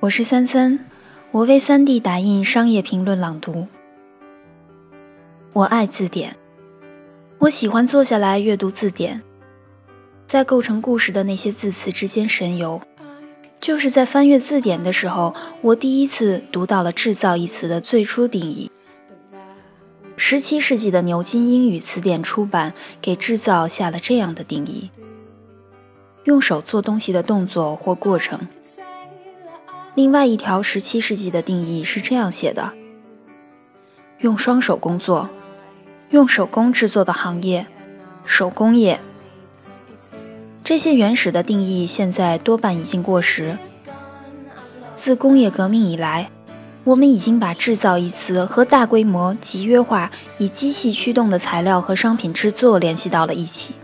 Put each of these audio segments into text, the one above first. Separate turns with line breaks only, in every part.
我是三三，我为三 D 打印商业评论朗读。我爱字典，我喜欢坐下来阅读字典，在构成故事的那些字词之间神游。就是在翻阅字典的时候，我第一次读到了“制造”一词的最初定义。十七世纪的牛津英语词典出版给“制造”下了这样的定义：用手做东西的动作或过程。另外一条十七世纪的定义是这样写的：用双手工作，用手工制作的行业，手工业。这些原始的定义现在多半已经过时。自工业革命以来，我们已经把“制造”一词和大规模集约化、以机器驱动的材料和商品制作联系到了一起。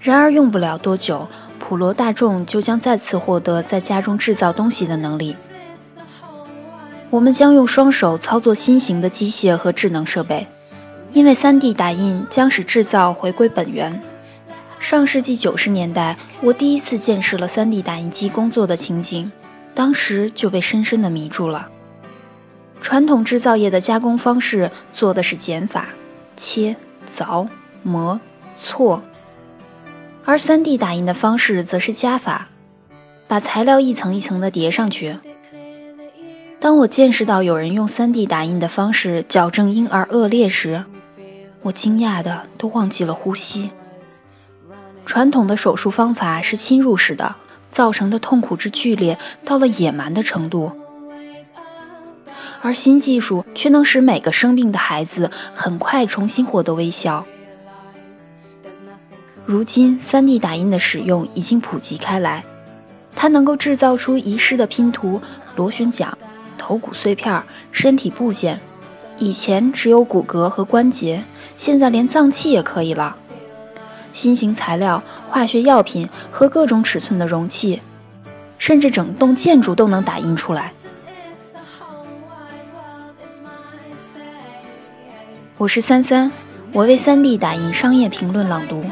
然而，用不了多久。普罗大众就将再次获得在家中制造东西的能力。我们将用双手操作新型的机械和智能设备，因为 3D 打印将使制造回归本源。上世纪九十年代，我第一次见识了 3D 打印机工作的情景，当时就被深深的迷住了。传统制造业的加工方式做的是减法，切、凿、磨、错。而 3D 打印的方式则是加法，把材料一层一层的叠上去。当我见识到有人用 3D 打印的方式矫正婴儿恶劣时，我惊讶的都忘记了呼吸。传统的手术方法是侵入式的，造成的痛苦之剧烈到了野蛮的程度，而新技术却能使每个生病的孩子很快重新获得微笑。如今，3D 打印的使用已经普及开来，它能够制造出遗失的拼图、螺旋桨、头骨碎片、身体部件。以前只有骨骼和关节，现在连脏器也可以了。新型材料、化学药品和各种尺寸的容器，甚至整栋建筑都能打印出来。我是三三，我为三 D 打印商业评论朗读。